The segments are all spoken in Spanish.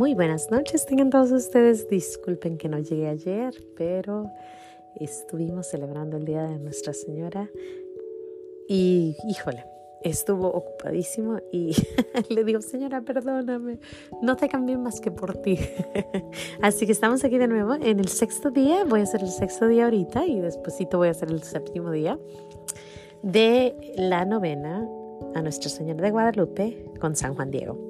Muy buenas noches, tengan todos ustedes. Disculpen que no llegué ayer, pero estuvimos celebrando el Día de Nuestra Señora y, híjole, estuvo ocupadísimo y le digo, señora, perdóname, no te cambié más que por ti. Así que estamos aquí de nuevo en el sexto día, voy a hacer el sexto día ahorita y despuesito voy a hacer el séptimo día de la novena a Nuestra Señora de Guadalupe con San Juan Diego.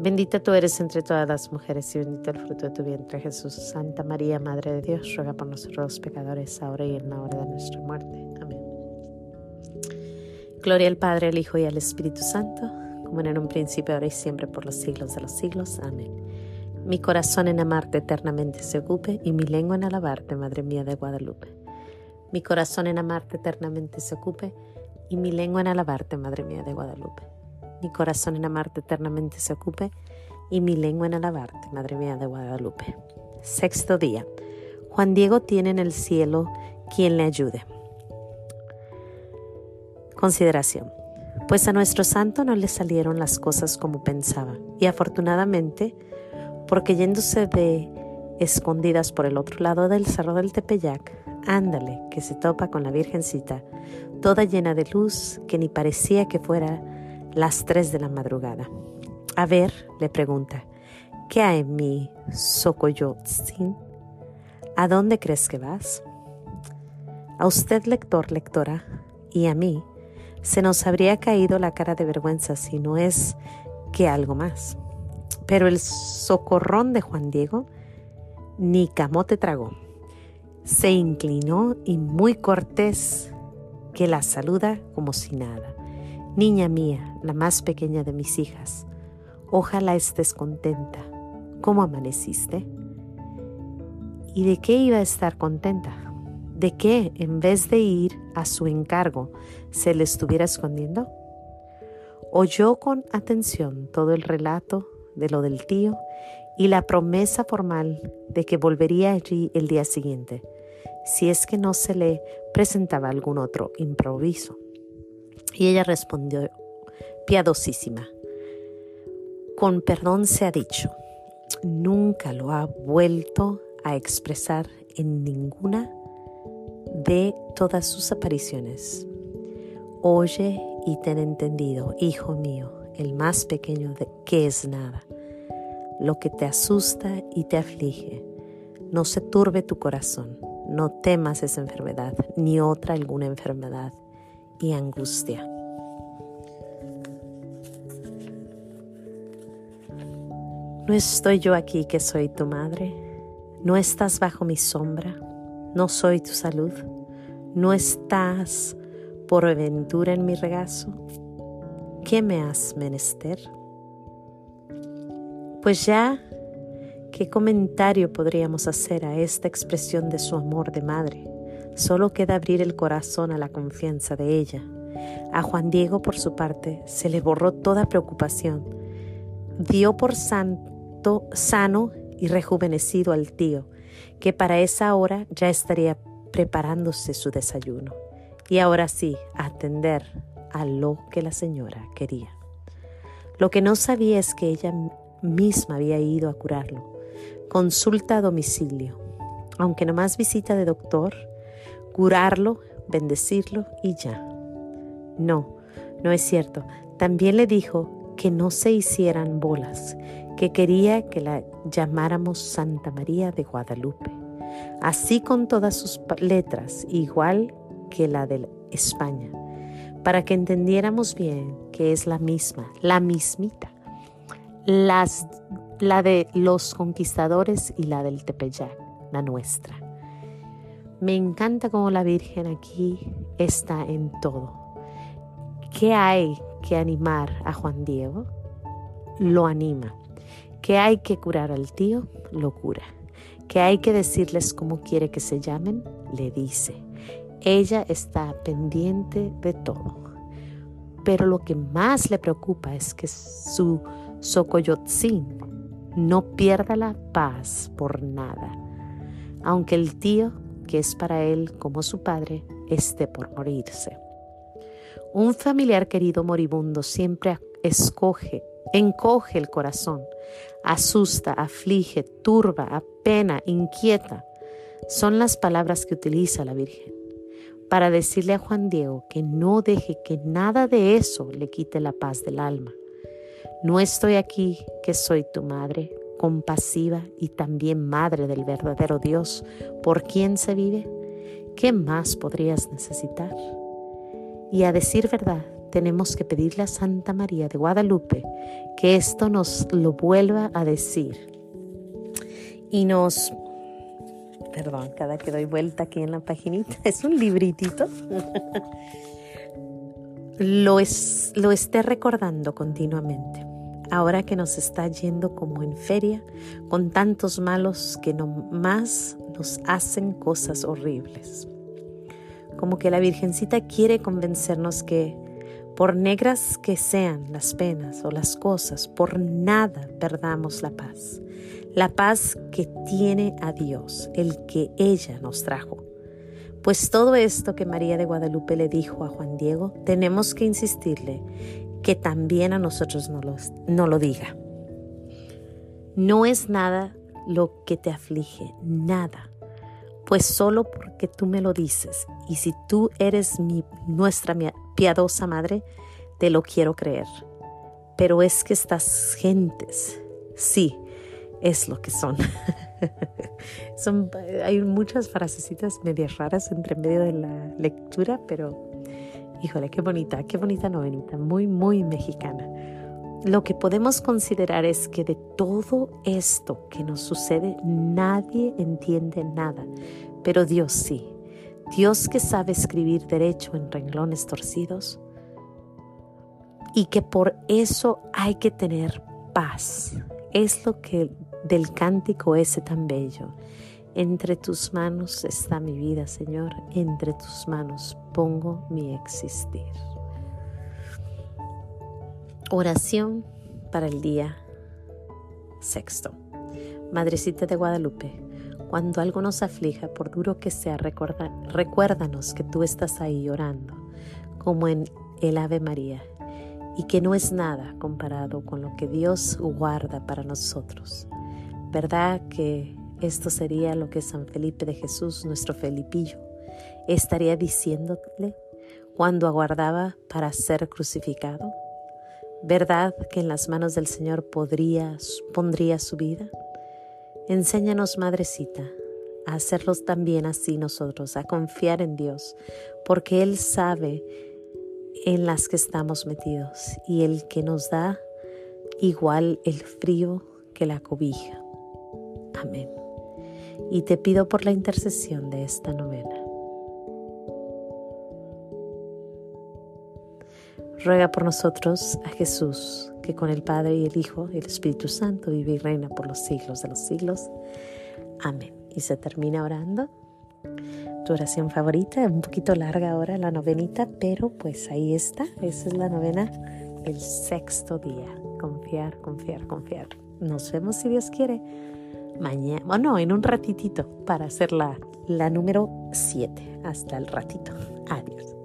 Bendita tú eres entre todas las mujeres y bendito el fruto de tu vientre Jesús. Santa María, Madre de Dios, ruega por nosotros los pecadores, ahora y en la hora de nuestra muerte. Amén. Gloria al Padre, al Hijo y al Espíritu Santo, como en un principio, ahora y siempre, por los siglos de los siglos. Amén. Mi corazón en amarte eternamente se ocupe y mi lengua en alabarte, Madre mía de Guadalupe. Mi corazón en amarte eternamente se ocupe y mi lengua en alabarte, Madre mía de Guadalupe mi corazón en amarte eternamente se ocupe y mi lengua en alabarte, Madre mía de Guadalupe. Sexto día. Juan Diego tiene en el cielo quien le ayude. Consideración. Pues a nuestro santo no le salieron las cosas como pensaba, y afortunadamente, porque yéndose de escondidas por el otro lado del cerro del Tepeyac, ándale, que se topa con la Virgencita, toda llena de luz, que ni parecía que fuera las tres de la madrugada. A ver, le pregunta, ¿qué hay en mi Sokoyotzin? ¿A dónde crees que vas? A usted, lector, lectora, y a mí, se nos habría caído la cara de vergüenza si no es que algo más. Pero el socorrón de Juan Diego ni camote tragó. Se inclinó y muy cortés que la saluda como si nada. Niña mía, la más pequeña de mis hijas, ojalá estés contenta. ¿Cómo amaneciste? ¿Y de qué iba a estar contenta? ¿De qué, en vez de ir a su encargo, se le estuviera escondiendo? Oyó con atención todo el relato de lo del tío y la promesa formal de que volvería allí el día siguiente, si es que no se le presentaba algún otro improviso. Y ella respondió, piadosísima, con perdón se ha dicho, nunca lo ha vuelto a expresar en ninguna de todas sus apariciones. Oye y ten entendido, hijo mío, el más pequeño de que es nada, lo que te asusta y te aflige. No se turbe tu corazón, no temas esa enfermedad, ni otra alguna enfermedad y angustia. ¿No estoy yo aquí que soy tu madre? ¿No estás bajo mi sombra? ¿No soy tu salud? ¿No estás por aventura en mi regazo? ¿Qué me has menester? Pues ya, ¿qué comentario podríamos hacer a esta expresión de su amor de madre? Solo queda abrir el corazón a la confianza de ella. A Juan Diego, por su parte, se le borró toda preocupación. Dio por santo, sano y rejuvenecido al tío, que para esa hora ya estaría preparándose su desayuno. Y ahora sí, atender a lo que la señora quería. Lo que no sabía es que ella misma había ido a curarlo. Consulta a domicilio. Aunque nomás visita de doctor, curarlo, bendecirlo y ya. No, no es cierto. También le dijo que no se hicieran bolas, que quería que la llamáramos Santa María de Guadalupe, así con todas sus letras, igual que la de España, para que entendiéramos bien que es la misma, la mismita, las, la de los conquistadores y la del Tepeyac, la nuestra. Me encanta cómo la Virgen aquí está en todo. ¿Qué hay que animar a Juan Diego? Lo anima. ¿Qué hay que curar al tío? Lo cura. ¿Qué hay que decirles cómo quiere que se llamen? Le dice. Ella está pendiente de todo. Pero lo que más le preocupa es que su Sokoyotzin no pierda la paz por nada, aunque el tío, que es para él como su padre, esté por morirse. Un familiar querido moribundo siempre escoge, encoge el corazón, asusta, aflige, turba, apena, inquieta. Son las palabras que utiliza la Virgen para decirle a Juan Diego que no deje que nada de eso le quite la paz del alma. No estoy aquí que soy tu madre, compasiva y también madre del verdadero Dios, por quien se vive. ¿Qué más podrías necesitar? Y a decir verdad, tenemos que pedirle a Santa María de Guadalupe que esto nos lo vuelva a decir y nos perdón, cada que doy vuelta aquí en la paginita, es un libritito, lo, es, lo esté recordando continuamente. Ahora que nos está yendo como en feria, con tantos malos que no más nos hacen cosas horribles. Como que la Virgencita quiere convencernos que por negras que sean las penas o las cosas, por nada perdamos la paz la paz que tiene a Dios, el que ella nos trajo. Pues todo esto que María de Guadalupe le dijo a Juan Diego, tenemos que insistirle que también a nosotros no, no lo diga. No es nada lo que te aflige, nada, pues solo porque tú me lo dices y si tú eres mi, nuestra piadosa madre, te lo quiero creer. Pero es que estas gentes, sí, es lo que son. son hay muchas frasecitas medias raras entre medio de la lectura, pero híjole, qué bonita, qué bonita novenita, muy, muy mexicana. Lo que podemos considerar es que de todo esto que nos sucede, nadie entiende nada, pero Dios sí. Dios que sabe escribir derecho en renglones torcidos y que por eso hay que tener paz. Es lo que del cántico ese tan bello. Entre tus manos está mi vida, Señor, entre tus manos pongo mi existir. Oración para el día sexto. Madrecita de Guadalupe, cuando algo nos aflija, por duro que sea, recuérdanos que tú estás ahí orando, como en el Ave María, y que no es nada comparado con lo que Dios guarda para nosotros. ¿Verdad que esto sería lo que San Felipe de Jesús, nuestro Felipillo, estaría diciéndole cuando aguardaba para ser crucificado? ¿Verdad que en las manos del Señor podría, pondría su vida? Enséñanos, Madrecita, a hacerlos también así nosotros, a confiar en Dios, porque Él sabe en las que estamos metidos y el que nos da igual el frío que la cobija. Amén. Y te pido por la intercesión de esta novena. Ruega por nosotros a Jesús, que con el Padre y el Hijo y el Espíritu Santo vive y reina por los siglos de los siglos. Amén. Y se termina orando. Tu oración favorita, un poquito larga ahora la novenita, pero pues ahí está. Esa es la novena el sexto día. Confiar, confiar, confiar. Nos vemos si Dios quiere mañana, bueno, en un ratitito para hacer la, la número 7. Hasta el ratito. Adiós.